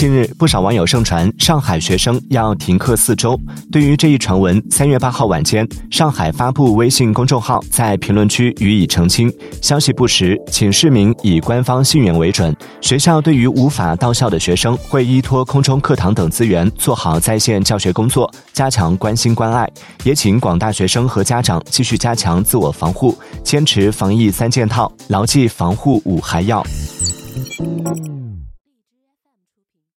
近日不少网友盛传上海学生要停课四周对于这一传闻三月八号晚间上海发布微信公众号在评论区予以澄清消息不实请市民以官方信源为准学校对于无法到校的学生会依托空中课堂等资源做好在线教学工作加强关心关爱也请广大学生和家长继续加强自我防护坚持防疫三件套牢记防护五还要